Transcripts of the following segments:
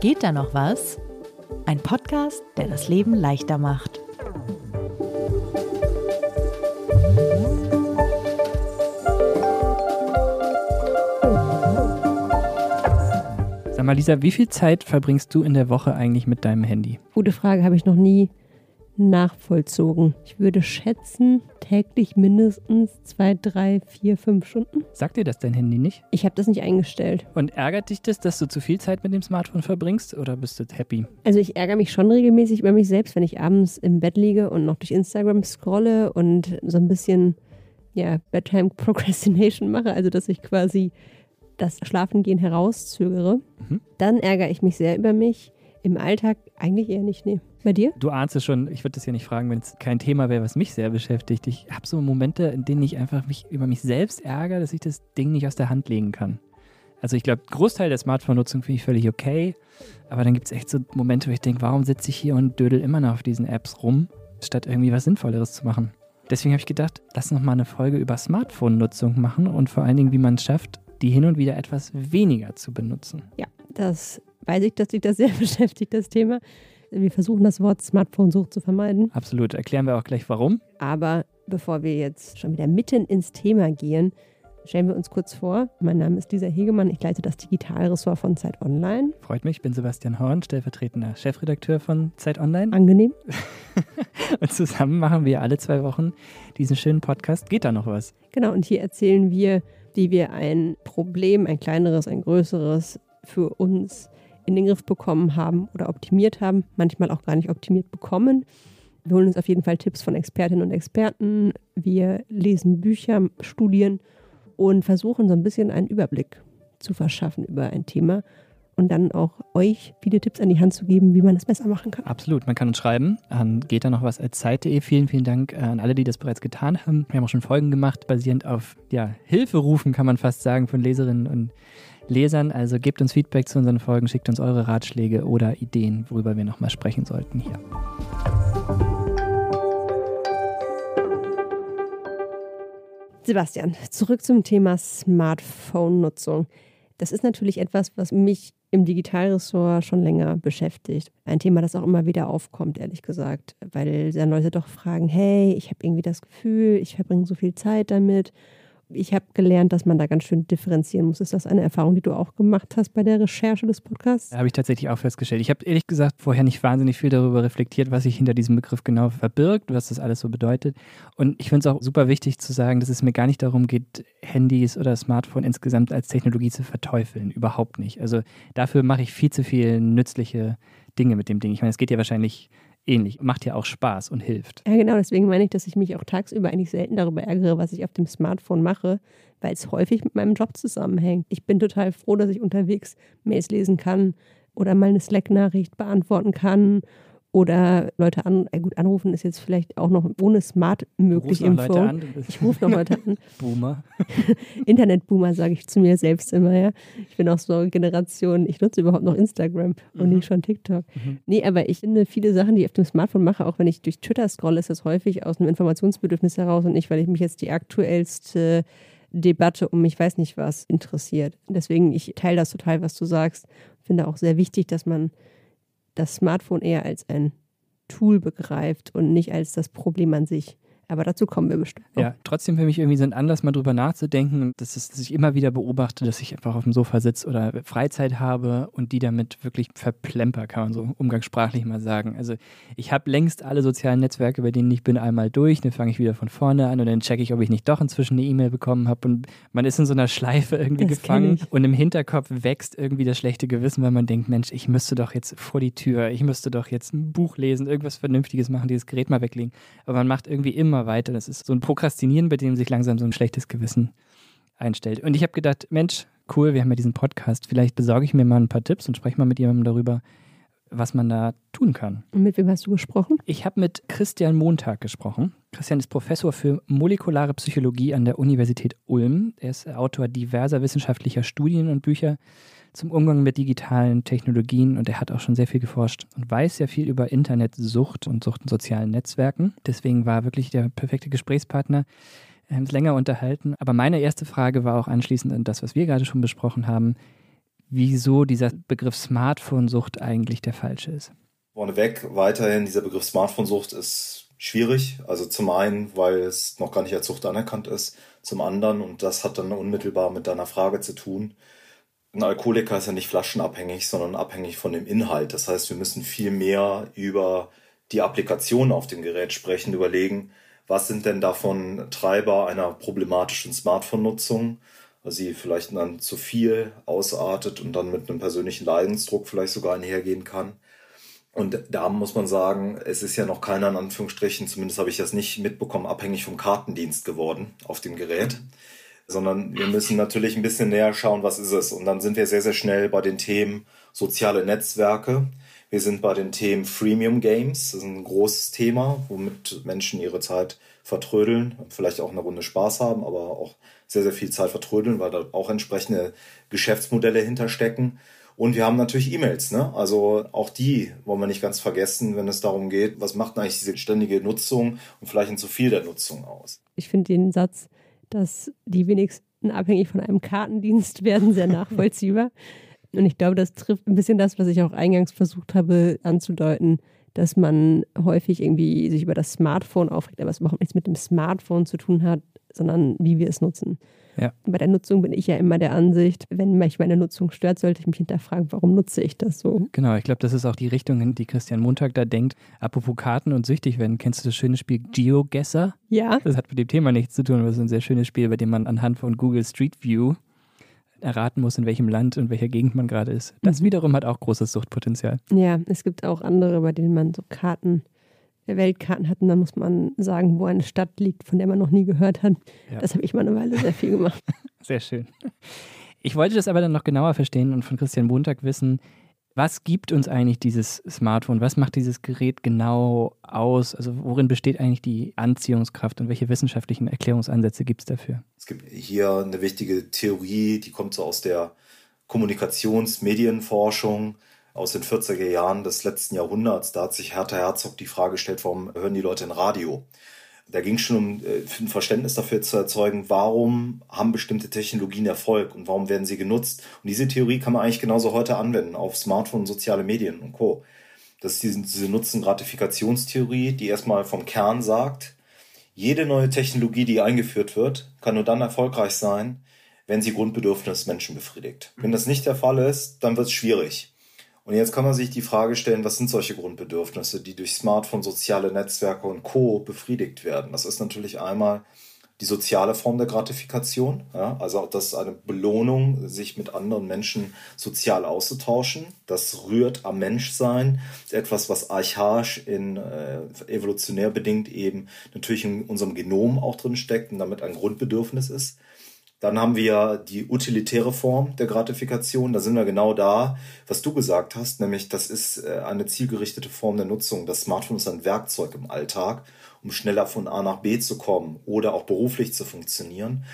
Geht da noch was? Ein Podcast, der das Leben leichter macht. Sag mal, Lisa, wie viel Zeit verbringst du in der Woche eigentlich mit deinem Handy? Gute Frage, habe ich noch nie nachvollzogen. Ich würde schätzen, täglich mindestens zwei, drei, vier, fünf Stunden. Sagt dir das dein Handy nicht? Ich habe das nicht eingestellt. Und ärgert dich das, dass du zu viel Zeit mit dem Smartphone verbringst oder bist du happy? Also ich ärgere mich schon regelmäßig über mich selbst, wenn ich abends im Bett liege und noch durch Instagram scrolle und so ein bisschen ja, Bedtime Procrastination mache, also dass ich quasi das Schlafengehen herauszögere. Mhm. Dann ärgere ich mich sehr über mich. Im Alltag eigentlich eher nicht, nee. Bei dir? Du ahnst es schon, ich würde das ja nicht fragen, wenn es kein Thema wäre, was mich sehr beschäftigt. Ich habe so Momente, in denen ich einfach mich über mich selbst ärgere, dass ich das Ding nicht aus der Hand legen kann. Also ich glaube, Großteil der Smartphone-Nutzung finde ich völlig okay, aber dann gibt es echt so Momente, wo ich denke, warum sitze ich hier und dödel immer noch auf diesen Apps rum, statt irgendwie was Sinnvolleres zu machen. Deswegen habe ich gedacht, lass noch mal eine Folge über Smartphone-Nutzung machen und vor allen Dingen, wie man es schafft, die hin und wieder etwas weniger zu benutzen. Ja, das weiß ich, dass dich das sehr beschäftigt, das Thema. Wir versuchen das Wort Smartphone-Sucht zu vermeiden. Absolut. Erklären wir auch gleich warum. Aber bevor wir jetzt schon wieder mitten ins Thema gehen, stellen wir uns kurz vor. Mein Name ist Lisa Hegemann. Ich leite das Digitalressort von Zeit Online. Freut mich. Ich bin Sebastian Horn, stellvertretender Chefredakteur von Zeit Online. Angenehm. und zusammen machen wir alle zwei Wochen diesen schönen Podcast. Geht da noch was? Genau. Und hier erzählen wir, wie wir ein Problem, ein kleineres, ein größeres, für uns in den Griff bekommen haben oder optimiert haben, manchmal auch gar nicht optimiert bekommen. Wir holen uns auf jeden Fall Tipps von Expertinnen und Experten. Wir lesen Bücher, Studien und versuchen so ein bisschen einen Überblick zu verschaffen über ein Thema und dann auch euch viele Tipps an die Hand zu geben, wie man es besser machen kann. Absolut. Man kann uns schreiben an geht da noch was als Zeit.de. Vielen, vielen Dank an alle, die das bereits getan haben. Wir haben auch schon Folgen gemacht, basierend auf ja, Hilferufen, kann man fast sagen, von Leserinnen und Lesern. Also gebt uns Feedback zu unseren Folgen, schickt uns eure Ratschläge oder Ideen, worüber wir nochmal sprechen sollten hier. Sebastian, zurück zum Thema Smartphone-Nutzung. Das ist natürlich etwas, was mich im Digitalressort schon länger beschäftigt. Ein Thema, das auch immer wieder aufkommt, ehrlich gesagt, weil dann Leute doch fragen, hey, ich habe irgendwie das Gefühl, ich verbringe so viel Zeit damit ich habe gelernt, dass man da ganz schön differenzieren muss. Ist das eine Erfahrung, die du auch gemacht hast bei der Recherche des Podcasts? Habe ich tatsächlich auch festgestellt. Ich habe ehrlich gesagt vorher nicht wahnsinnig viel darüber reflektiert, was sich hinter diesem Begriff genau verbirgt, was das alles so bedeutet. Und ich finde es auch super wichtig zu sagen, dass es mir gar nicht darum geht, Handys oder Smartphone insgesamt als Technologie zu verteufeln. Überhaupt nicht. Also dafür mache ich viel zu viel nützliche Dinge mit dem Ding. Ich meine, es geht ja wahrscheinlich ähnlich. Macht ja auch Spaß und hilft. Ja, genau. Deswegen meine ich, dass ich mich auch tagsüber eigentlich selten darüber ärgere, was ich auf dem Smartphone mache, weil es häufig mit meinem Job zusammenhängt. Ich bin total froh, dass ich unterwegs Mails lesen kann oder mal eine Slack-Nachricht beantworten kann oder Leute an, äh gut, anrufen ist jetzt vielleicht auch noch ohne Smart möglich im Phone. Ich rufe noch Leute an. Boomer. Internetboomer sage ich zu mir selbst immer, ja. Ich bin auch so Generation, ich nutze überhaupt noch Instagram und mhm. nicht schon TikTok. Mhm. Nee, aber ich finde viele Sachen, die ich auf dem Smartphone mache, auch wenn ich durch Twitter scrolle, ist das häufig aus einem Informationsbedürfnis heraus und nicht, weil ich mich jetzt die aktuellste Debatte um ich weiß nicht was interessiert. Deswegen, ich teile das total, was du sagst. Finde auch sehr wichtig, dass man das Smartphone eher als ein Tool begreift und nicht als das Problem an sich. Aber dazu kommen wir bestimmt. Noch. Ja, trotzdem für mich irgendwie so ein Anlass, mal drüber nachzudenken. Das ist, dass ich immer wieder beobachte, dass ich einfach auf dem Sofa sitze oder Freizeit habe und die damit wirklich verplemper, kann man so umgangssprachlich mal sagen. Also ich habe längst alle sozialen Netzwerke, bei denen ich bin, einmal durch. Dann fange ich wieder von vorne an und dann checke ich, ob ich nicht doch inzwischen eine E-Mail bekommen habe. Und man ist in so einer Schleife irgendwie das gefangen. Und im Hinterkopf wächst irgendwie das schlechte Gewissen, weil man denkt, Mensch, ich müsste doch jetzt vor die Tür, ich müsste doch jetzt ein Buch lesen, irgendwas Vernünftiges machen, dieses Gerät mal weglegen. Aber man macht irgendwie immer immer weiter. Das ist so ein Prokrastinieren, bei dem sich langsam so ein schlechtes Gewissen einstellt. Und ich habe gedacht, Mensch, cool, wir haben ja diesen Podcast. Vielleicht besorge ich mir mal ein paar Tipps und spreche mal mit jemandem darüber, was man da tun kann. Und mit wem hast du gesprochen? Ich habe mit Christian Montag gesprochen. Christian ist Professor für molekulare Psychologie an der Universität Ulm. Er ist Autor diverser wissenschaftlicher Studien und Bücher zum Umgang mit digitalen Technologien und er hat auch schon sehr viel geforscht und weiß sehr viel über Internetsucht und Sucht in sozialen Netzwerken. Deswegen war er wirklich der perfekte Gesprächspartner. Wir haben uns länger unterhalten. Aber meine erste Frage war auch anschließend an das, was wir gerade schon besprochen haben. wieso dieser Begriff Smartphone-Sucht eigentlich der falsche ist. Vorneweg weiterhin, dieser Begriff Smartphone-Sucht ist schwierig. Also zum einen, weil es noch gar nicht als Sucht anerkannt ist. Zum anderen, und das hat dann unmittelbar mit deiner Frage zu tun, ein Alkoholiker ist ja nicht flaschenabhängig, sondern abhängig von dem Inhalt. Das heißt, wir müssen viel mehr über die Applikation auf dem Gerät sprechen, überlegen, was sind denn davon Treiber einer problematischen Smartphone-Nutzung, also sie vielleicht dann zu viel ausartet und dann mit einem persönlichen Leidensdruck vielleicht sogar einhergehen kann. Und da muss man sagen, es ist ja noch keiner in Anführungsstrichen, zumindest habe ich das nicht mitbekommen, abhängig vom Kartendienst geworden auf dem Gerät, sondern wir müssen natürlich ein bisschen näher schauen, was ist es. Und dann sind wir sehr, sehr schnell bei den Themen soziale Netzwerke. Wir sind bei den Themen Freemium Games. Das ist ein großes Thema, womit Menschen ihre Zeit vertrödeln, vielleicht auch eine Runde Spaß haben, aber auch sehr, sehr viel Zeit vertrödeln, weil da auch entsprechende Geschäftsmodelle hinterstecken. Und wir haben natürlich E-Mails, ne? Also auch die wollen wir nicht ganz vergessen, wenn es darum geht, was macht eigentlich diese ständige Nutzung und vielleicht ein zu viel der Nutzung aus. Ich finde den Satz, dass die wenigsten abhängig von einem Kartendienst werden, sehr nachvollziehbar. Und ich glaube, das trifft ein bisschen das, was ich auch eingangs versucht habe anzudeuten, dass man häufig irgendwie sich über das Smartphone aufregt, aber es überhaupt nichts mit dem Smartphone zu tun hat, sondern wie wir es nutzen. Ja. Bei der Nutzung bin ich ja immer der Ansicht, wenn mich meine Nutzung stört, sollte ich mich hinterfragen, warum nutze ich das so? Genau, ich glaube, das ist auch die Richtung, in die Christian Montag da denkt. Apropos Karten und süchtig werden, kennst du das schöne Spiel GeoGuessr? Ja. Das hat mit dem Thema nichts zu tun, aber es ist ein sehr schönes Spiel, bei dem man anhand von Google Street View erraten muss, in welchem Land und welcher Gegend man gerade ist. Das mhm. wiederum hat auch großes Suchtpotenzial. Ja, es gibt auch andere, bei denen man so Karten, Weltkarten hat und dann muss man sagen, wo eine Stadt liegt, von der man noch nie gehört hat. Ja. Das habe ich mal eine Weile sehr viel gemacht. Sehr schön. Ich wollte das aber dann noch genauer verstehen und von Christian Montag wissen, was gibt uns eigentlich dieses Smartphone? Was macht dieses Gerät genau aus? Also worin besteht eigentlich die Anziehungskraft und welche wissenschaftlichen Erklärungsansätze gibt es dafür? Es gibt hier eine wichtige Theorie, die kommt so aus der Kommunikationsmedienforschung aus den 40er Jahren des letzten Jahrhunderts. Da hat sich Hertha Herzog die Frage gestellt, warum hören die Leute ein Radio? Da ging es schon um äh, ein Verständnis dafür zu erzeugen, warum haben bestimmte Technologien Erfolg und warum werden sie genutzt. Und diese Theorie kann man eigentlich genauso heute anwenden auf Smartphone, soziale Medien und Co. Das ist diese, diese Nutzen-Gratifikationstheorie, die erstmal vom Kern sagt, jede neue Technologie, die eingeführt wird, kann nur dann erfolgreich sein, wenn sie Grundbedürfnisse Menschen befriedigt. Wenn das nicht der Fall ist, dann wird es schwierig. Und jetzt kann man sich die Frage stellen, was sind solche Grundbedürfnisse, die durch Smartphone, soziale Netzwerke und Co. befriedigt werden? Das ist natürlich einmal die soziale Form der Gratifikation, ja, also das ist eine Belohnung, sich mit anderen Menschen sozial auszutauschen. Das rührt am Menschsein, etwas, was archaisch in äh, evolutionär bedingt eben natürlich in unserem Genom auch drin steckt und damit ein Grundbedürfnis ist. Dann haben wir die utilitäre Form der Gratifikation. Da sind wir genau da, was du gesagt hast, nämlich das ist äh, eine zielgerichtete Form der Nutzung. Das Smartphone ist ein Werkzeug im Alltag, um schneller von A nach B zu kommen oder auch beruflich zu funktionieren.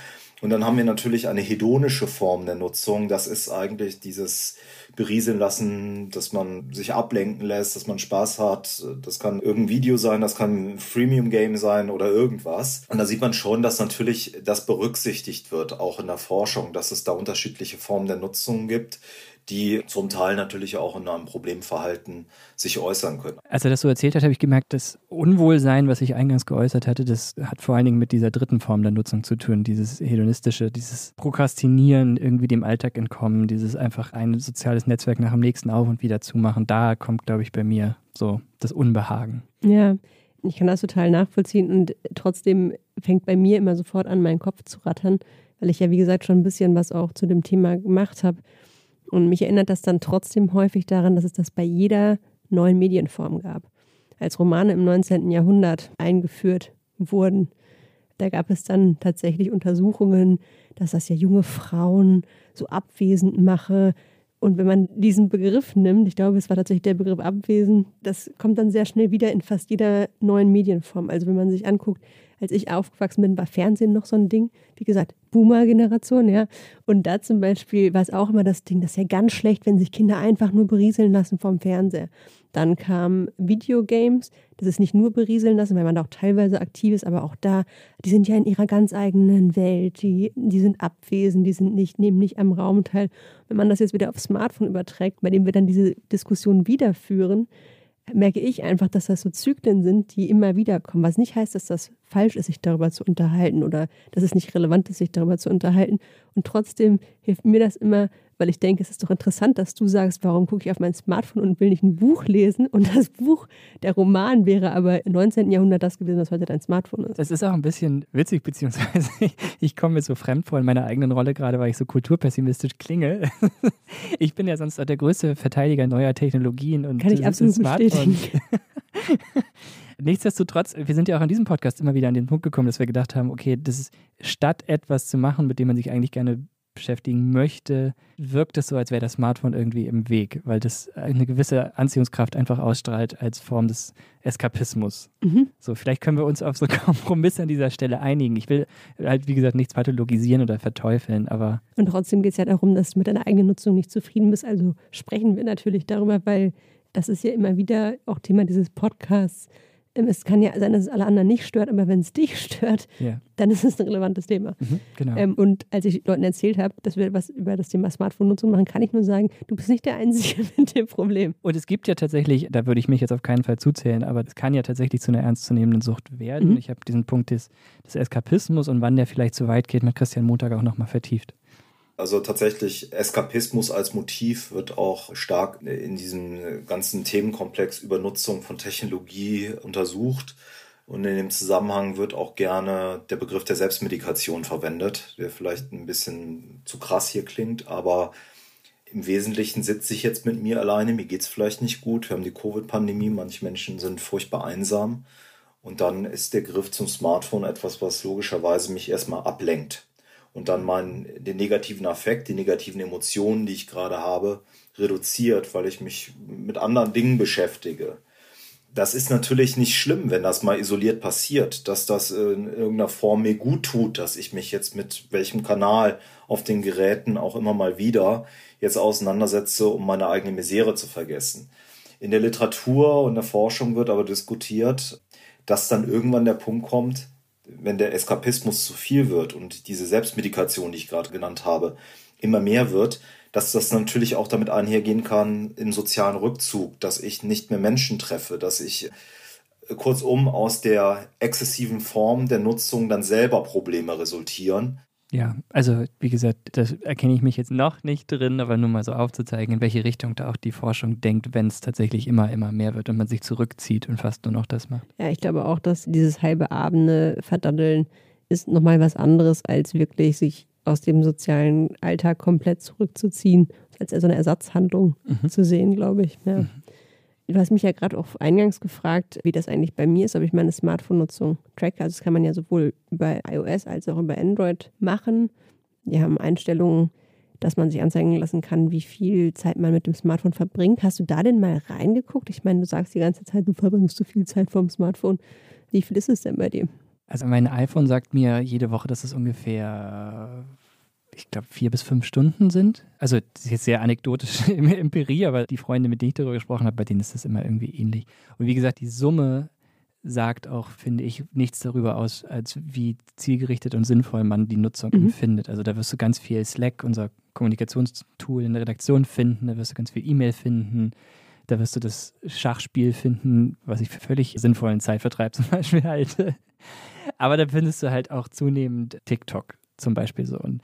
Und dann haben wir natürlich eine hedonische Form der Nutzung. Das ist eigentlich dieses berieseln lassen, dass man sich ablenken lässt, dass man Spaß hat. Das kann irgendein Video sein, das kann ein Freemium-Game sein oder irgendwas. Und da sieht man schon, dass natürlich das berücksichtigt wird, auch in der Forschung, dass es da unterschiedliche Formen der Nutzung gibt die zum Teil natürlich auch in einem Problemverhalten sich äußern können. Als er das so erzählt hat, habe ich gemerkt, das Unwohlsein, was ich eingangs geäußert hatte, das hat vor allen Dingen mit dieser dritten Form der Nutzung zu tun, dieses hedonistische, dieses Prokrastinieren, irgendwie dem Alltag entkommen, dieses einfach ein soziales Netzwerk nach dem nächsten auf und wieder zumachen. Da kommt, glaube ich, bei mir so das Unbehagen. Ja, ich kann das total nachvollziehen und trotzdem fängt bei mir immer sofort an, meinen Kopf zu rattern, weil ich ja, wie gesagt, schon ein bisschen was auch zu dem Thema gemacht habe. Und mich erinnert das dann trotzdem häufig daran, dass es das bei jeder neuen Medienform gab. Als Romane im 19. Jahrhundert eingeführt wurden, da gab es dann tatsächlich Untersuchungen, dass das ja junge Frauen so abwesend mache. Und wenn man diesen Begriff nimmt, ich glaube, es war tatsächlich der Begriff abwesend, das kommt dann sehr schnell wieder in fast jeder neuen Medienform. Also wenn man sich anguckt, als ich aufgewachsen bin, war Fernsehen noch so ein Ding. Wie gesagt, Boomer-Generation, ja. Und da zum Beispiel war es auch immer das Ding, das ist ja ganz schlecht, wenn sich Kinder einfach nur berieseln lassen vom Fernseher. Dann kamen Videogames, das ist nicht nur berieseln lassen, weil man da auch teilweise aktiv ist, aber auch da, die sind ja in ihrer ganz eigenen Welt, die, die sind abwesend, die sind nicht, nehmen nicht am Raum teil. Wenn man das jetzt wieder aufs Smartphone überträgt, bei dem wir dann diese Diskussion wieder führen, merke ich einfach, dass das so Zyklen sind, die immer wieder kommen. Was nicht heißt, dass das falsch ist, sich darüber zu unterhalten oder dass es nicht relevant ist, sich darüber zu unterhalten. Und trotzdem hilft mir das immer, weil ich denke, es ist doch interessant, dass du sagst, warum gucke ich auf mein Smartphone und will nicht ein Buch lesen? Und das Buch, der Roman wäre aber im 19. Jahrhundert das gewesen, was heute dein Smartphone ist. Das ist auch ein bisschen witzig, beziehungsweise ich komme mir so fremd vor in meiner eigenen Rolle, gerade weil ich so kulturpessimistisch klinge. Ich bin ja sonst auch der größte Verteidiger neuer Technologien und Kann ich absolut bestätigen. Nichtsdestotrotz, wir sind ja auch an diesem Podcast immer wieder an den Punkt gekommen, dass wir gedacht haben, okay, das ist statt etwas zu machen, mit dem man sich eigentlich gerne beschäftigen möchte, wirkt es so, als wäre das Smartphone irgendwie im Weg, weil das eine gewisse Anziehungskraft einfach ausstrahlt als Form des Eskapismus. Mhm. So, vielleicht können wir uns auf so Kompromisse an dieser Stelle einigen. Ich will halt, wie gesagt, nichts pathologisieren oder verteufeln, aber. Und trotzdem geht es ja darum, dass du mit deiner eigenen Nutzung nicht zufrieden bist. Also sprechen wir natürlich darüber, weil das ist ja immer wieder auch Thema dieses Podcasts es kann ja sein, dass es alle anderen nicht stört, aber wenn es dich stört, yeah. dann ist es ein relevantes Thema. Mhm, genau. ähm, und als ich Leuten erzählt habe, dass wir was über das Thema Smartphone-Nutzung machen, kann ich nur sagen, du bist nicht der Einzige mit dem Problem. Und es gibt ja tatsächlich, da würde ich mich jetzt auf keinen Fall zuzählen, aber es kann ja tatsächlich zu einer ernstzunehmenden Sucht werden. Mhm. Ich habe diesen Punkt des, des Eskapismus und wann der vielleicht zu weit geht, mit Christian Montag auch nochmal vertieft. Also tatsächlich Eskapismus als Motiv wird auch stark in diesem ganzen Themenkomplex Übernutzung von Technologie untersucht. Und in dem Zusammenhang wird auch gerne der Begriff der Selbstmedikation verwendet, der vielleicht ein bisschen zu krass hier klingt, aber im Wesentlichen sitze ich jetzt mit mir alleine, mir geht es vielleicht nicht gut, wir haben die Covid-Pandemie, manche Menschen sind furchtbar einsam und dann ist der Griff zum Smartphone etwas, was logischerweise mich erstmal ablenkt und dann meinen, den negativen Affekt, die negativen Emotionen, die ich gerade habe, reduziert, weil ich mich mit anderen Dingen beschäftige. Das ist natürlich nicht schlimm, wenn das mal isoliert passiert, dass das in irgendeiner Form mir gut tut, dass ich mich jetzt mit welchem Kanal auf den Geräten auch immer mal wieder jetzt auseinandersetze, um meine eigene Misere zu vergessen. In der Literatur und der Forschung wird aber diskutiert, dass dann irgendwann der Punkt kommt, wenn der Eskapismus zu viel wird und diese Selbstmedikation, die ich gerade genannt habe, immer mehr wird, dass das natürlich auch damit einhergehen kann im sozialen Rückzug, dass ich nicht mehr Menschen treffe, dass ich äh, kurzum aus der exzessiven Form der Nutzung dann selber Probleme resultieren ja, also wie gesagt, da erkenne ich mich jetzt noch nicht drin, aber nur mal so aufzuzeigen, in welche Richtung da auch die Forschung denkt, wenn es tatsächlich immer, immer mehr wird und man sich zurückzieht und fast nur noch das macht. Ja, ich glaube auch, dass dieses halbe Abende verdaddeln ist nochmal was anderes, als wirklich sich aus dem sozialen Alltag komplett zurückzuziehen, als so eine Ersatzhandlung mhm. zu sehen, glaube ich. Ja. Mhm. Du hast mich ja gerade auch eingangs gefragt, wie das eigentlich bei mir ist, ob ich meine Smartphone-Nutzung tracke. Also das kann man ja sowohl über iOS als auch über Android machen. Wir haben Einstellungen, dass man sich anzeigen lassen kann, wie viel Zeit man mit dem Smartphone verbringt. Hast du da denn mal reingeguckt? Ich meine, du sagst die ganze Zeit, du verbringst so viel Zeit vom Smartphone. Wie viel ist es denn bei dir? Also mein iPhone sagt mir jede Woche, dass es ungefähr ich glaube, vier bis fünf Stunden sind. Also das ist jetzt sehr anekdotisch im Empirie, aber die Freunde, mit denen ich darüber gesprochen habe, bei denen ist das immer irgendwie ähnlich. Und wie gesagt, die Summe sagt auch, finde ich, nichts darüber aus, als wie zielgerichtet und sinnvoll man die Nutzung mhm. empfindet. Also da wirst du ganz viel Slack, unser Kommunikationstool in der Redaktion finden, da wirst du ganz viel E-Mail finden, da wirst du das Schachspiel finden, was ich für völlig sinnvollen Zeitvertreib zum Beispiel halte. Aber da findest du halt auch zunehmend TikTok zum Beispiel so. Und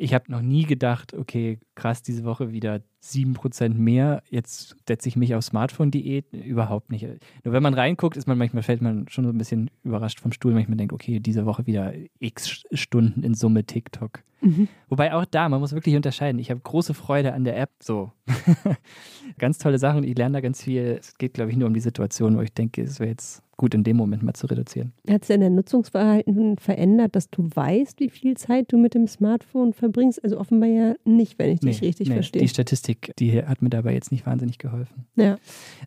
ich habe noch nie gedacht, okay, krass, diese Woche wieder 7% mehr. Jetzt setze ich mich auf Smartphone-Diät. Überhaupt nicht. Nur wenn man reinguckt, ist man manchmal, fällt man schon so ein bisschen überrascht vom Stuhl, wenn man denkt, okay, diese Woche wieder x Stunden in Summe TikTok. Mhm. Wobei auch da, man muss wirklich unterscheiden. Ich habe große Freude an der App. So. ganz tolle Sachen. Ich lerne da ganz viel. Es geht, glaube ich, nur um die Situation, wo ich denke, es wäre jetzt gut in dem Moment mal zu reduzieren. Hat sich denn dein Nutzungsverhalten verändert, dass du weißt, wie viel Zeit du mit dem Smartphone verbringst? Also offenbar ja nicht, wenn ich dich nee, richtig nee. verstehe. Die Statistik Statistik, die hat mir dabei jetzt nicht wahnsinnig geholfen. Ja.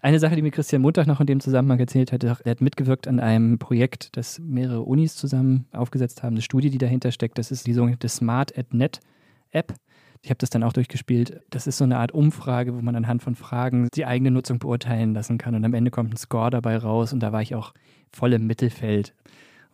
Eine Sache, die mir Christian Montag noch in dem Zusammenhang erzählt hat, er hat mitgewirkt an einem Projekt, das mehrere Unis zusammen aufgesetzt haben, eine Studie, die dahinter steckt. Das ist die sogenannte Smart at Net App. Ich habe das dann auch durchgespielt. Das ist so eine Art Umfrage, wo man anhand von Fragen die eigene Nutzung beurteilen lassen kann. Und am Ende kommt ein Score dabei raus. Und da war ich auch voll im Mittelfeld.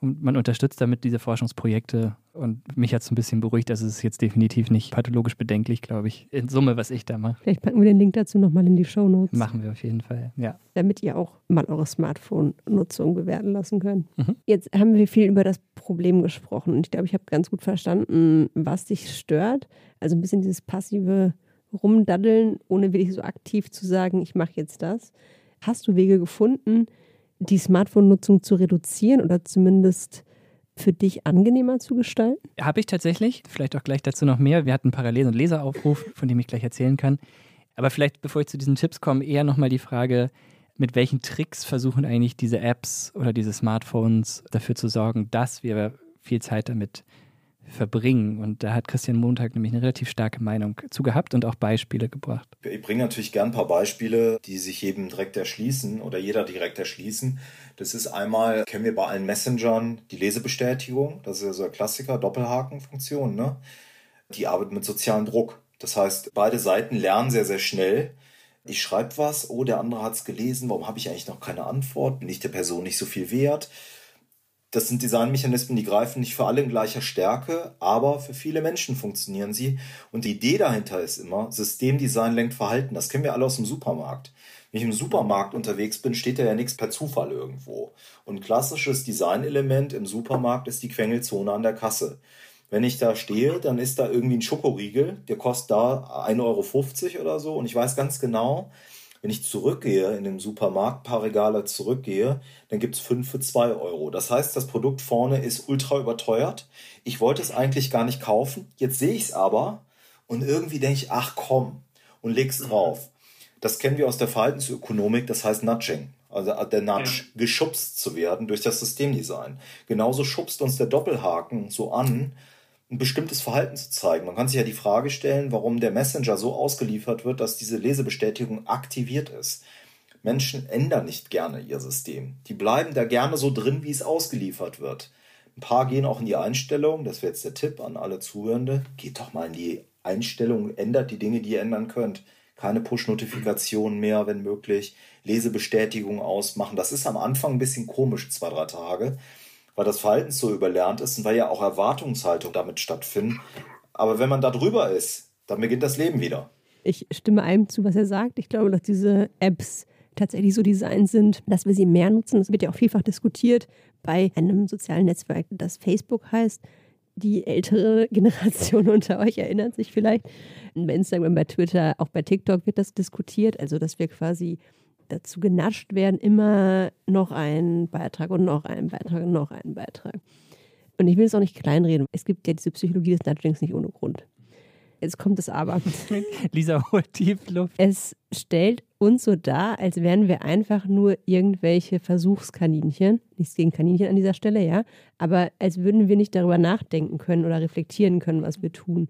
Und man unterstützt damit diese Forschungsprojekte. Und mich hat es ein bisschen beruhigt. Also es ist jetzt definitiv nicht pathologisch bedenklich, glaube ich, in Summe, was ich da mache. Vielleicht packen wir den Link dazu nochmal in die Show Notes. Machen wir auf jeden Fall, ja. Damit ihr auch mal eure Smartphone-Nutzung bewerten lassen könnt. Mhm. Jetzt haben wir viel über das Problem gesprochen. Und ich glaube, ich habe ganz gut verstanden, was dich stört. Also ein bisschen dieses passive Rumdaddeln, ohne wirklich so aktiv zu sagen, ich mache jetzt das. Hast du Wege gefunden, die Smartphone-Nutzung zu reduzieren oder zumindest für dich angenehmer zu gestalten? Habe ich tatsächlich. Vielleicht auch gleich dazu noch mehr. Wir hatten Parallel- und Leseraufruf, von dem ich gleich erzählen kann. Aber vielleicht, bevor ich zu diesen Tipps komme, eher nochmal die Frage, mit welchen Tricks versuchen eigentlich diese Apps oder diese Smartphones dafür zu sorgen, dass wir viel Zeit damit verbringen. Und da hat Christian Montag nämlich eine relativ starke Meinung zu gehabt und auch Beispiele gebracht. Ich bringe natürlich gern ein paar Beispiele, die sich jedem direkt erschließen oder jeder direkt erschließen. Das ist einmal, kennen wir bei allen Messengern die Lesebestätigung. Das ist ja so ein Klassiker, Doppelhakenfunktion. Ne? Die arbeitet mit sozialem Druck. Das heißt, beide Seiten lernen sehr, sehr schnell. Ich schreibe was, oh, der andere hat es gelesen, warum habe ich eigentlich noch keine Antwort? Bin ich der Person nicht so viel wert? Das sind Designmechanismen, die greifen nicht für alle in gleicher Stärke, aber für viele Menschen funktionieren sie. Und die Idee dahinter ist immer, Systemdesign lenkt Verhalten. Das kennen wir alle aus dem Supermarkt. Wenn ich im Supermarkt unterwegs bin, steht da ja nichts per Zufall irgendwo. Und klassisches Designelement im Supermarkt ist die Quengelzone an der Kasse. Wenn ich da stehe, dann ist da irgendwie ein Schokoriegel, der kostet da 1,50 Euro oder so. Und ich weiß ganz genau, wenn ich zurückgehe, in den Supermarkt, paar Regale zurückgehe, dann gibt es fünf für zwei Euro. Das heißt, das Produkt vorne ist ultra überteuert. Ich wollte es eigentlich gar nicht kaufen. Jetzt sehe ich es aber und irgendwie denke ich, ach komm, und leg's drauf. Das kennen wir aus der Verhaltensökonomik, das heißt Nudging. Also der Nudge, ja. geschubst zu werden durch das Systemdesign. Genauso schubst uns der Doppelhaken so an, ein bestimmtes Verhalten zu zeigen. Man kann sich ja die Frage stellen, warum der Messenger so ausgeliefert wird, dass diese Lesebestätigung aktiviert ist. Menschen ändern nicht gerne ihr System. Die bleiben da gerne so drin, wie es ausgeliefert wird. Ein paar gehen auch in die Einstellung, das wäre jetzt der Tipp an alle Zuhörende, geht doch mal in die Einstellung, ändert die Dinge, die ihr ändern könnt. Keine Push-Notifikationen mehr, wenn möglich. Lesebestätigung ausmachen. Das ist am Anfang ein bisschen komisch, zwei, drei Tage weil das Verhalten so überlernt ist und weil ja auch Erwartungshaltung damit stattfinden. Aber wenn man da drüber ist, dann beginnt das Leben wieder. Ich stimme allem zu, was er sagt. Ich glaube, dass diese Apps tatsächlich so designt sind, dass wir sie mehr nutzen. Das wird ja auch vielfach diskutiert bei einem sozialen Netzwerk, das Facebook heißt. Die ältere Generation unter euch erinnert sich vielleicht. Bei Instagram, bei Twitter, auch bei TikTok wird das diskutiert. Also, dass wir quasi dazu genascht werden, immer noch einen Beitrag und noch einen Beitrag und noch einen Beitrag. Und ich will es auch nicht kleinreden. Es gibt ja diese Psychologie des Nudgings nicht ohne Grund. Jetzt kommt es aber. Lisa holt tief Luft. Es stellt uns so dar, als wären wir einfach nur irgendwelche Versuchskaninchen. Nichts gegen Kaninchen an dieser Stelle, ja. Aber als würden wir nicht darüber nachdenken können oder reflektieren können, was wir tun.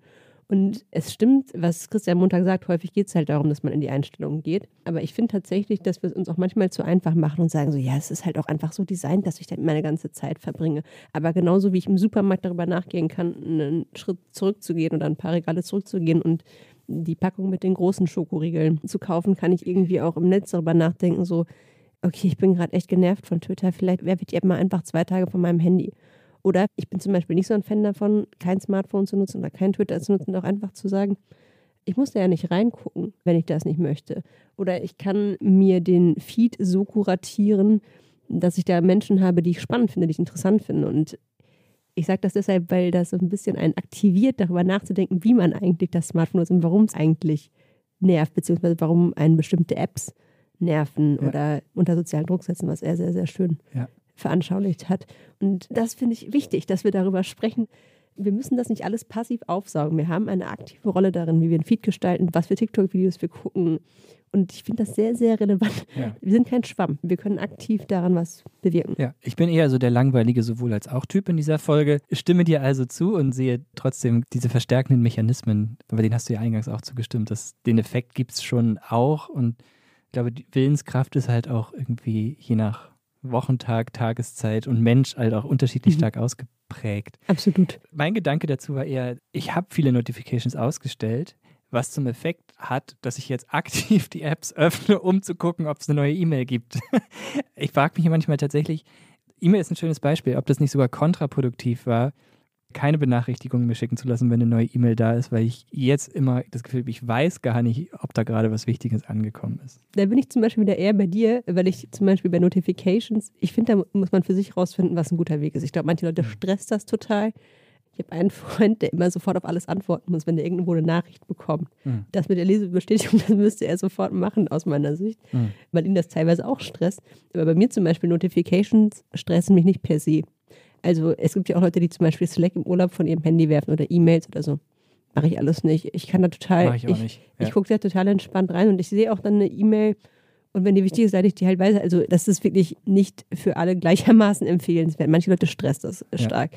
Und es stimmt, was Christian Montag sagt, häufig geht es halt darum, dass man in die Einstellungen geht. Aber ich finde tatsächlich, dass wir es uns auch manchmal zu einfach machen und sagen so, ja, es ist halt auch einfach so designt, dass ich da meine ganze Zeit verbringe. Aber genauso wie ich im Supermarkt darüber nachgehen kann, einen Schritt zurückzugehen oder ein paar Regale zurückzugehen und die Packung mit den großen Schokoriegeln zu kaufen, kann ich irgendwie auch im Netz darüber nachdenken, so, okay, ich bin gerade echt genervt von Twitter, vielleicht werfe ich die App mal einfach zwei Tage von meinem Handy. Oder ich bin zum Beispiel nicht so ein Fan davon, kein Smartphone zu nutzen oder kein Twitter zu nutzen, auch einfach zu sagen, ich muss da ja nicht reingucken, wenn ich das nicht möchte. Oder ich kann mir den Feed so kuratieren, dass ich da Menschen habe, die ich spannend finde, die ich interessant finde. Und ich sage das deshalb, weil das so ein bisschen einen aktiviert, darüber nachzudenken, wie man eigentlich das Smartphone nutzt und warum es eigentlich nervt, beziehungsweise warum einen bestimmte Apps nerven ja. oder unter sozialen Druck setzen, was er sehr, sehr schön ja veranschaulicht hat. Und das finde ich wichtig, dass wir darüber sprechen. Wir müssen das nicht alles passiv aufsaugen. Wir haben eine aktive Rolle darin, wie wir ein Feed gestalten, was für TikTok-Videos wir gucken Und ich finde das sehr, sehr relevant. Ja. Wir sind kein Schwamm. Wir können aktiv daran was bewirken. Ja, ich bin eher so der langweilige sowohl als auch Typ in dieser Folge. Ich stimme dir also zu und sehe trotzdem diese verstärkenden Mechanismen, bei denen hast du ja eingangs auch zugestimmt, dass den Effekt gibt es schon auch. Und ich glaube, die Willenskraft ist halt auch irgendwie je nach Wochentag, Tageszeit und Mensch halt auch unterschiedlich Mhm. stark ausgeprägt. Absolut. Mein Gedanke dazu war eher, ich habe viele Notifications ausgestellt, was zum Effekt hat, dass ich jetzt aktiv die Apps öffne, um zu gucken, ob es eine neue E-Mail gibt. Ich frage mich manchmal tatsächlich, E-Mail ist ein schönes Beispiel, ob das nicht sogar kontraproduktiv war, keine Benachrichtigungen mir schicken zu lassen, wenn eine neue E-Mail da ist, weil ich jetzt immer das Gefühl habe, ich weiß gar nicht, ob da gerade was Wichtiges angekommen ist. Da bin ich zum Beispiel wieder eher bei dir, weil ich zum Beispiel bei Notifications, ich finde, da muss man für sich rausfinden, was ein guter Weg ist. Ich glaube, manche Leute stresst das total. Ich habe einen Freund, der immer sofort auf alles antworten muss, wenn der irgendwo eine Nachricht bekommt. Mhm. Das mit der Lesebestätigung, das müsste er sofort machen, aus meiner Sicht, Mhm. weil ihn das teilweise auch stresst. Aber bei mir zum Beispiel Notifications stressen mich nicht per se. Also es gibt ja auch Leute, die zum Beispiel Slack im Urlaub von ihrem Handy werfen oder E-Mails oder so. Mache ich alles nicht. Ich kann da total. Mache ich auch nicht. Ja. Ich gucke da total entspannt rein und ich sehe auch dann eine E-Mail und wenn die wichtig ist, leite ich die halt weiter. Also das ist wirklich nicht für alle gleichermaßen empfehlenswert. Manche Leute stresst das Ja. stark.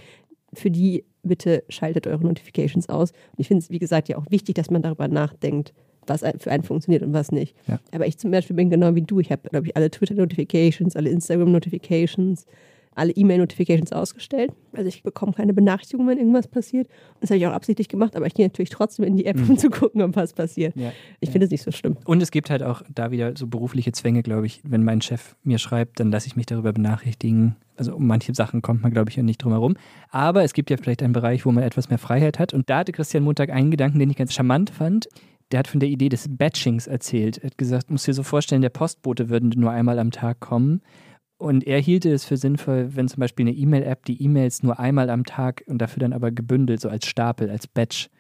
Für die bitte schaltet eure Notifications aus. Und ich finde es, wie gesagt, ja auch wichtig, dass man darüber nachdenkt, was für einen funktioniert und was nicht. Ja. Aber ich zum Beispiel bin genau wie du. Ich habe, glaube ich, alle Twitter-Notifications, alle Instagram-Notifications, alle E-Mail-Notifications ausgestellt. Also ich bekomme keine Benachrichtigung, wenn irgendwas passiert. Das habe ich auch absichtlich gemacht, aber ich gehe natürlich trotzdem in die App, um zu gucken, ob was passiert. Ja. Ich Ja. finde es nicht so schlimm. Und es gibt halt auch da wieder so berufliche Zwänge, glaube ich. Wenn mein Chef mir schreibt, dann lasse ich mich darüber benachrichtigen. Also um manche Sachen kommt man, glaube ich, nicht drum herum. Aber es gibt ja vielleicht einen Bereich, wo man etwas mehr Freiheit hat. Und da hatte Christian Montag einen Gedanken, den ich ganz charmant fand. Der hat von der Idee des Batchings erzählt. Er hat gesagt, musst dir so vorstellen, der Postbote würde nur einmal am Tag kommen. Und er hielte es für sinnvoll, wenn zum Beispiel eine E-Mail-App die E-Mails nur einmal am Tag und dafür dann aber gebündelt, so als Stapel, als Batch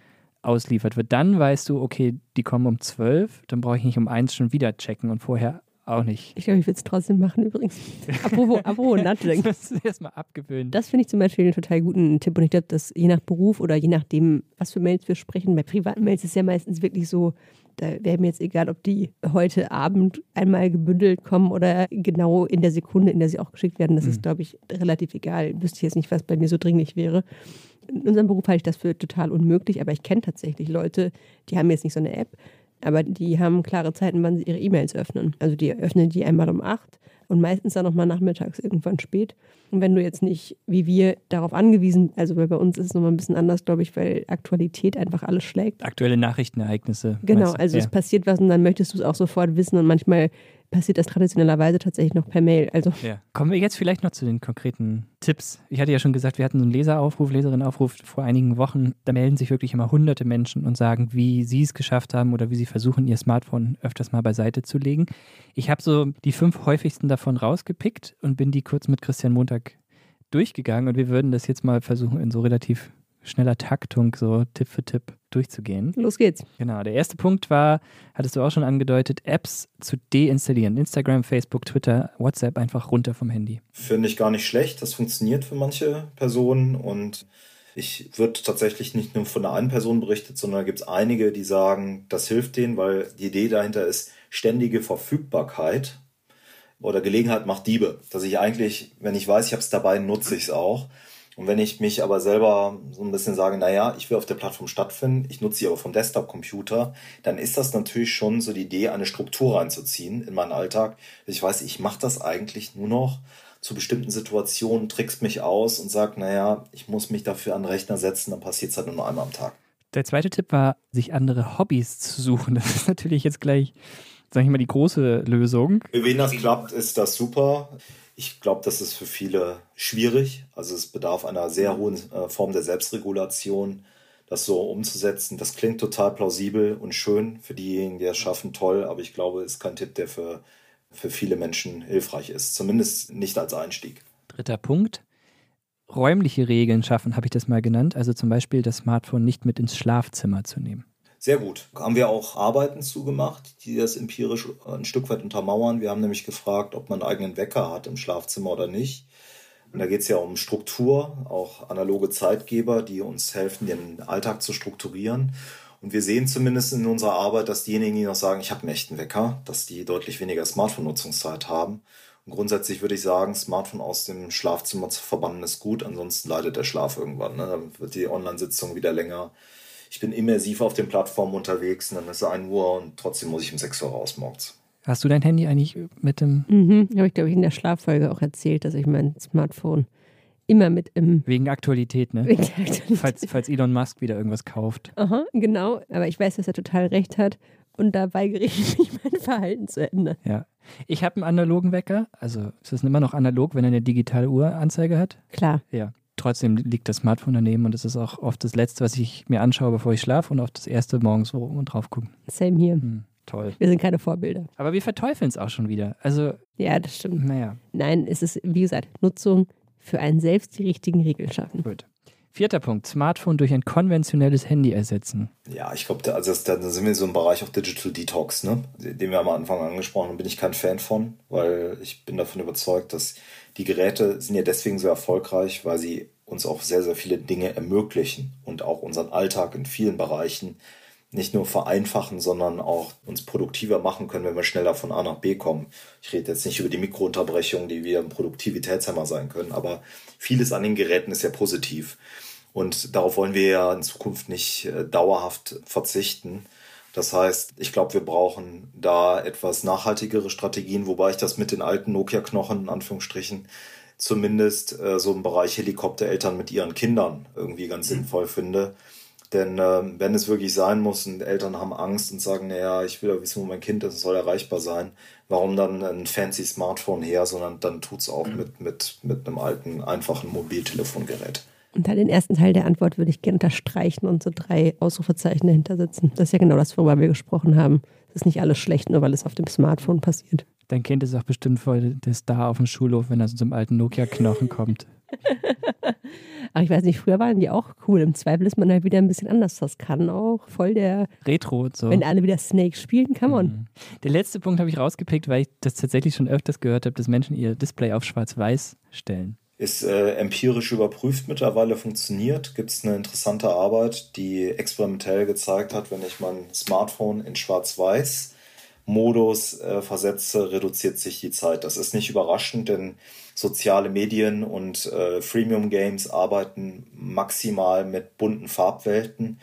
ausliefert wird. Dann weißt du, okay, die kommen um 12, dann brauche ich nicht um eins schon wieder checken und vorher auch nicht. Ich glaube, ich würde es trotzdem machen übrigens. apropos, apropos Nudging. Das ist erstmal abgewöhnen. Das finde ich zum Beispiel einen total guten Tipp. Und ich glaube, dass je nach Beruf oder je nachdem, was für Mails wir sprechen, bei privaten Mails ist es ja meistens wirklich so, da wäre mir jetzt egal, ob die heute Abend einmal gebündelt kommen oder genau in der Sekunde, in der sie auch geschickt werden. Das Mhm. ist, glaube ich, relativ egal. Wüsste ich jetzt nicht, was bei mir so dringlich wäre. In unserem Beruf halte ich das für total unmöglich, aber ich kenne tatsächlich Leute, die haben jetzt nicht so eine App, aber die haben klare Zeiten, wann sie ihre E-Mails öffnen. Also die öffnen die einmal um acht und meistens dann nochmal nachmittags irgendwann spät. Und wenn du jetzt nicht, wie wir, darauf angewiesen, also weil bei uns ist es nochmal ein bisschen anders, glaube ich, weil Aktualität einfach alles schlägt. Aktuelle Nachrichtenereignisse. Genau, also ja. es passiert was und dann möchtest du es auch sofort wissen und manchmal passiert das traditionellerweise tatsächlich noch per Mail. Also Ja. Kommen wir jetzt vielleicht noch zu den konkreten Tipps. Ich hatte ja schon gesagt, wir hatten so einen Leseraufruf, Leserinnenaufruf vor einigen Wochen. Da melden sich wirklich immer hunderte Menschen und sagen, wie sie es geschafft haben oder wie sie versuchen, ihr Smartphone öfters mal beiseite zu legen. Ich habe so die fünf häufigsten davon rausgepickt und bin die kurz mit Christian Montag durchgegangen und wir würden das jetzt mal versuchen, in so relativ schneller Taktung, so Tipp für Tipp durchzugehen. los geht's. Genau, der erste Punkt war, hattest du auch schon angedeutet, Apps zu deinstallieren. Instagram, Facebook, Twitter, WhatsApp einfach runter vom Handy. Finde ich gar nicht schlecht. Das funktioniert für manche Personen und ich wird tatsächlich nicht nur von der einen Person berichtet, sondern da gibt es einige, die sagen, das hilft denen, weil die Idee dahinter ist ständige Verfügbarkeit oder Gelegenheit macht Diebe. Dass ich eigentlich, wenn ich weiß, ich habe es dabei, nutze ich es auch. Und wenn ich mich aber selber so ein bisschen sage, naja, ich will auf der Plattform stattfinden, ich nutze sie aber vom Desktop-Computer, dann ist das natürlich schon so die Idee, eine Struktur reinzuziehen in meinen Alltag. Ich weiß, ich mache das eigentlich nur noch zu bestimmten Situationen, trickst mich aus und sag, naja, ich muss mich dafür an den Rechner setzen, dann passiert es halt nur noch einmal am Tag. Der zweite Tipp war, sich andere Hobbys zu suchen. Das ist natürlich jetzt gleich, sag ich mal, die große Lösung. Für wen das klappt, ist das super. Ich glaube, das ist für viele schwierig. Also es bedarf einer sehr hohen äh, Form der Selbstregulation, das so umzusetzen. Das klingt total plausibel und schön für diejenigen, die es schaffen, toll. Aber ich glaube, es ist kein Tipp, der für, für viele Menschen hilfreich ist. Zumindest nicht als Einstieg. Dritter Punkt. Räumliche Regeln schaffen, habe ich das mal genannt. Also zum Beispiel das Smartphone nicht mit ins Schlafzimmer zu nehmen. Sehr gut. Haben wir auch Arbeiten zugemacht, die das empirisch ein Stück weit untermauern. Wir haben nämlich gefragt, ob man einen eigenen Wecker hat im Schlafzimmer oder nicht. Und da geht es ja um Struktur, auch analoge Zeitgeber, die uns helfen, den Alltag zu strukturieren. Und wir sehen zumindest in unserer Arbeit, dass diejenigen, die noch sagen, ich habe einen echten Wecker, dass die deutlich weniger Smartphone-Nutzungszeit haben. Und grundsätzlich würde ich sagen, Smartphone aus dem Schlafzimmer zu verbannen ist gut, ansonsten leidet der Schlaf irgendwann. Ne? Dann wird die Online-Sitzung wieder länger. Ich bin immersiv auf den Plattformen unterwegs und dann ist es 1 Uhr und trotzdem muss ich um 6 Uhr raus morgens. Hast du dein Handy eigentlich mit dem. Mhm, habe ich, glaube ich, in der Schlaffolge auch erzählt, dass ich mein Smartphone immer mit im. Wegen Aktualität, ne? Wegen Aktualität. Falls, falls Elon Musk wieder irgendwas kauft. Aha, genau. Aber ich weiß, dass er total recht hat. Und da weigere ich mich, mein Verhalten zu ändern. Ja. Ich habe einen analogen Wecker. Also ist das immer noch analog, wenn er eine digitale Uhranzeige hat? Klar. Ja. Trotzdem liegt das Smartphone daneben und es ist auch oft das Letzte, was ich mir anschaue, bevor ich schlafe und oft das Erste morgens, wo und drauf gucken. Same hier. Hm, toll. Wir sind keine Vorbilder. Aber wir verteufeln es auch schon wieder. Also. Ja, das stimmt. Naja. Nein, es ist, wie gesagt, Nutzung für einen selbst die richtigen Regeln schaffen. Gut. Vierter Punkt, Smartphone durch ein konventionelles Handy ersetzen. Ja, ich glaube, da, also da sind wir so im Bereich auch Digital Detox, ne? den wir am Anfang angesprochen haben, bin ich kein Fan von, weil ich bin davon überzeugt, dass die Geräte sind ja deswegen so erfolgreich, weil sie uns auch sehr, sehr viele Dinge ermöglichen und auch unseren Alltag in vielen Bereichen nicht nur vereinfachen, sondern auch uns produktiver machen können, wenn wir schneller von A nach B kommen. Ich rede jetzt nicht über die Mikrounterbrechungen, die wieder ein Produktivitätshammer sein können, aber vieles an den Geräten ist ja positiv. Und darauf wollen wir ja in Zukunft nicht äh, dauerhaft verzichten. Das heißt, ich glaube, wir brauchen da etwas nachhaltigere Strategien, wobei ich das mit den alten Nokia-Knochen in Anführungsstrichen zumindest äh, so im Bereich Helikoptereltern mit ihren Kindern irgendwie ganz mhm. sinnvoll finde denn äh, wenn es wirklich sein muss und Eltern haben Angst und sagen, naja, ich will ja wissen, wo mein Kind ist, es soll erreichbar sein, warum dann ein fancy Smartphone her, sondern dann tut es auch mit, mit, mit einem alten, einfachen Mobiltelefongerät. Und da den ersten Teil der Antwort würde ich gerne unterstreichen und so drei Ausrufezeichen dahinter setzen. Das ist ja genau das, worüber wir gesprochen haben. Es ist nicht alles schlecht, nur weil es auf dem Smartphone passiert. Dein Kind ist auch bestimmt voll der Star auf dem Schulhof, wenn er so zum alten Nokia-Knochen kommt. Ach, ich weiß nicht, früher waren die auch cool. Im Zweifel ist man halt wieder ein bisschen anders. Das kann auch voll der. Retro und so. Wenn alle wieder Snake spielen, kann man. Mhm. Der letzte Punkt habe ich rausgepickt, weil ich das tatsächlich schon öfters gehört habe, dass Menschen ihr Display auf schwarz-weiß stellen. Ist äh, empirisch überprüft mittlerweile funktioniert. Gibt es eine interessante Arbeit, die experimentell gezeigt hat, wenn ich mein Smartphone in schwarz-weiß Modus äh, versetze, reduziert sich die Zeit. Das ist nicht überraschend, denn soziale Medien und äh, Freemium Games arbeiten maximal mit bunten Farbwelten.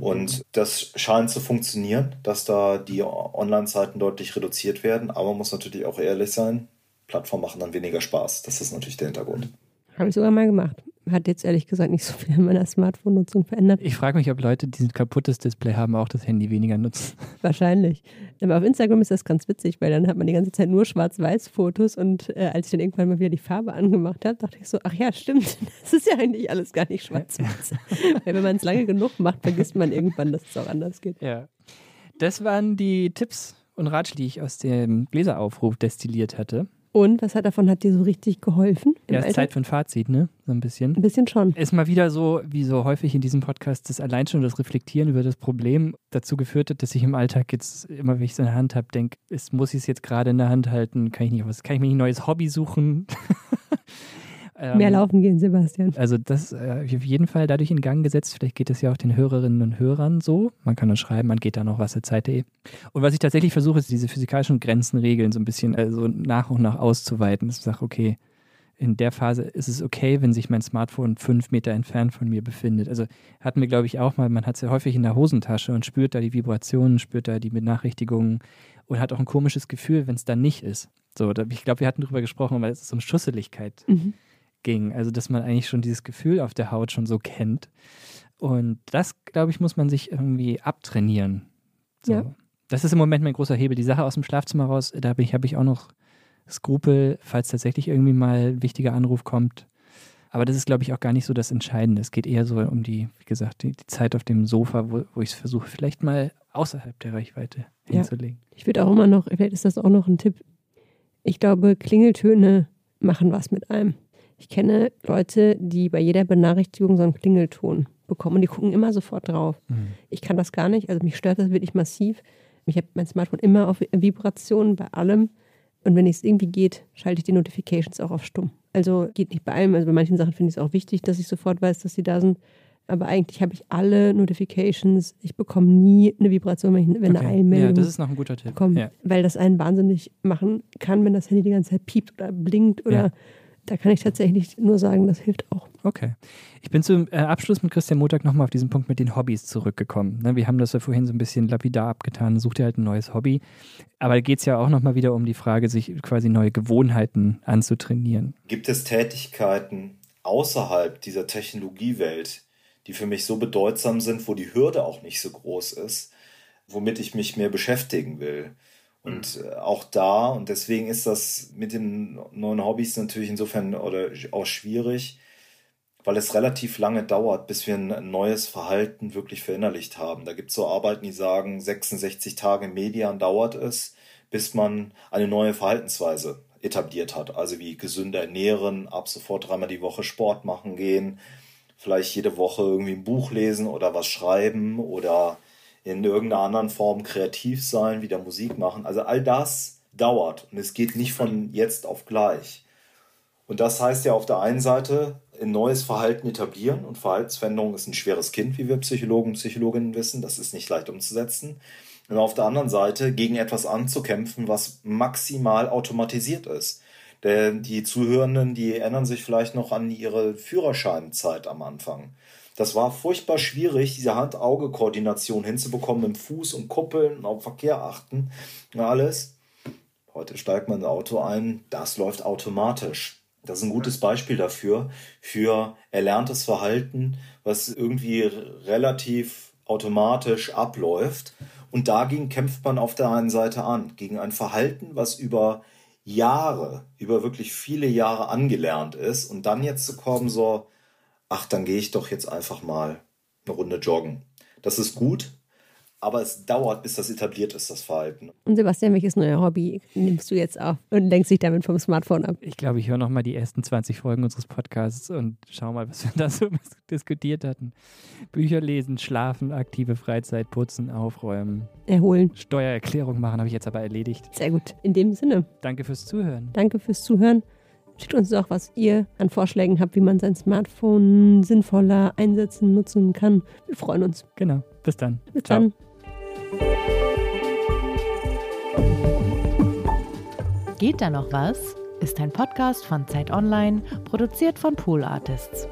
Und das scheint zu funktionieren, dass da die Online-Zeiten deutlich reduziert werden. Aber man muss natürlich auch ehrlich sein, Plattformen machen dann weniger Spaß. Das ist natürlich der Hintergrund. Habe ich sogar mal gemacht hat jetzt ehrlich gesagt nicht so viel an meiner Smartphone-Nutzung verändert. Ich frage mich, ob Leute, die ein kaputtes Display haben, auch das Handy weniger nutzen. Wahrscheinlich. Aber auf Instagram ist das ganz witzig, weil dann hat man die ganze Zeit nur Schwarz-Weiß-Fotos und äh, als ich dann irgendwann mal wieder die Farbe angemacht habe, dachte ich so, ach ja, stimmt, das ist ja eigentlich alles gar nicht schwarz-weiß. weil wenn man es lange genug macht, vergisst man irgendwann, dass es auch anders geht. Ja. Das waren die Tipps und Ratschläge, die ich aus dem Gläseraufruf destilliert hatte. Und was hat davon hat dir so richtig geholfen? Ja, ist Zeit für ein Fazit, ne? So ein bisschen. Ein bisschen schon. Ist mal wieder so, wie so häufig in diesem Podcast, das allein schon das Reflektieren über das Problem dazu geführt hat, dass ich im Alltag jetzt immer, wenn ich es in der Hand habe, denke, muss ich es jetzt gerade in der Hand halten? Kann ich nicht was? Kann ich mir ein neues Hobby suchen? Ähm, Mehr laufen gehen, Sebastian. Also das äh, auf jeden Fall dadurch in Gang gesetzt. Vielleicht geht es ja auch den Hörerinnen und Hörern so. Man kann dann schreiben, man geht da noch was Zeit.de. Und was ich tatsächlich versuche, ist diese physikalischen Grenzen, Regeln so ein bisschen also nach und nach auszuweiten. Dass ich sage, okay, in der Phase ist es okay, wenn sich mein Smartphone fünf Meter entfernt von mir befindet. Also hatten wir, glaube ich, auch mal, man hat es ja häufig in der Hosentasche und spürt da die Vibrationen, spürt da die Benachrichtigungen und hat auch ein komisches Gefühl, wenn es dann nicht ist. So, ich glaube, wir hatten darüber gesprochen, weil es ist so eine Schusseligkeit. Mhm ging. Also, dass man eigentlich schon dieses Gefühl auf der Haut schon so kennt. Und das, glaube ich, muss man sich irgendwie abtrainieren. So. Ja. Das ist im Moment mein großer Hebel. Die Sache aus dem Schlafzimmer raus, da habe ich, hab ich auch noch Skrupel, falls tatsächlich irgendwie mal ein wichtiger Anruf kommt. Aber das ist, glaube ich, auch gar nicht so das Entscheidende. Es geht eher so um die, wie gesagt, die, die Zeit auf dem Sofa, wo, wo ich es versuche, vielleicht mal außerhalb der Reichweite ja. hinzulegen. Ich würde auch immer noch, vielleicht ist das auch noch ein Tipp. Ich glaube, Klingeltöne machen was mit einem. Ich kenne Leute, die bei jeder Benachrichtigung so einen Klingelton bekommen und die gucken immer sofort drauf. Mhm. Ich kann das gar nicht, also mich stört das wirklich massiv. Ich habe mein Smartphone immer auf Vibrationen bei allem und wenn es irgendwie geht, schalte ich die Notifications auch auf stumm. Also geht nicht bei allem, also bei manchen Sachen finde ich es auch wichtig, dass ich sofort weiß, dass sie da sind. Aber eigentlich habe ich alle Notifications. Ich bekomme nie eine Vibration, wenn, ich, wenn Okay. eine Eilmeldung Ja, das ist noch ein guter Tipp. kommt. Ja. Weil das einen wahnsinnig machen kann, wenn das Handy die ganze Zeit piept oder blinkt. Oder Ja. Da kann ich tatsächlich nur sagen, das hilft auch. Okay. Ich bin zum äh, Abschluss mit Christian Montag nochmal auf diesen Punkt mit den Hobbys zurückgekommen. Ne, wir haben das ja vorhin so ein bisschen lapidar abgetan, such dir halt ein neues Hobby. Aber da geht es ja auch nochmal wieder um die Frage, sich quasi neue Gewohnheiten anzutrainieren. Gibt es Tätigkeiten außerhalb dieser Technologiewelt, die für mich so bedeutsam sind, wo die Hürde auch nicht so groß ist, womit ich mich mehr beschäftigen will? Und äh, auch da, und deswegen ist das mit den neuen Hobbys natürlich insofern oder auch schwierig, weil es relativ lange dauert, bis wir ein neues Verhalten wirklich verinnerlicht haben. Da gibt es so Arbeiten, die sagen, 66 Tage Median dauert es, bis man eine neue Verhaltensweise etabliert hat. Also wie gesünder ernähren, ab sofort dreimal die Woche Sport machen gehen, vielleicht jede Woche irgendwie ein Buch lesen oder was schreiben oder in irgendeiner anderen Form kreativ sein, wieder Musik machen. Also all das dauert und es geht nicht von jetzt auf gleich. Und das heißt ja auf der einen Seite ein neues Verhalten etablieren und Verhaltensveränderung ist ein schweres Kind, wie wir Psychologen und Psychologinnen wissen. Das ist nicht leicht umzusetzen. Und auf der anderen Seite gegen etwas anzukämpfen, was maximal automatisiert ist. Denn die Zuhörenden, die erinnern sich vielleicht noch an ihre Führerscheinzeit am Anfang. Das war furchtbar schwierig, diese Hand-Auge-Koordination hinzubekommen im Fuß und Kuppeln und auf Verkehr achten und alles. Heute steigt man in ein Auto ein, das läuft automatisch. Das ist ein gutes Beispiel dafür, für erlerntes Verhalten, was irgendwie relativ automatisch abläuft. Und dagegen kämpft man auf der einen Seite an, gegen ein Verhalten, was über Jahre, über wirklich viele Jahre angelernt ist. Und dann jetzt zu kommen, so, ach, dann gehe ich doch jetzt einfach mal eine Runde joggen. Das ist gut, aber es dauert, bis das etabliert ist, das Verhalten. Und Sebastian, welches neue Hobby nimmst du jetzt auf und lenkst dich damit vom Smartphone ab? Ich glaube, ich höre nochmal die ersten 20 Folgen unseres Podcasts und schau mal, was wir da so diskutiert hatten. Bücher lesen, schlafen, aktive Freizeit, putzen, aufräumen, Erholen. Steuererklärung machen, habe ich jetzt aber erledigt. Sehr gut. In dem Sinne, Danke fürs Zuhören. danke fürs Zuhören. Schickt uns doch, was ihr an Vorschlägen habt, wie man sein Smartphone sinnvoller einsetzen, nutzen kann. Wir freuen uns. Genau. Bis dann. Bis Ciao. dann. Geht da noch was? Ist ein Podcast von Zeit Online, produziert von Pool Artists.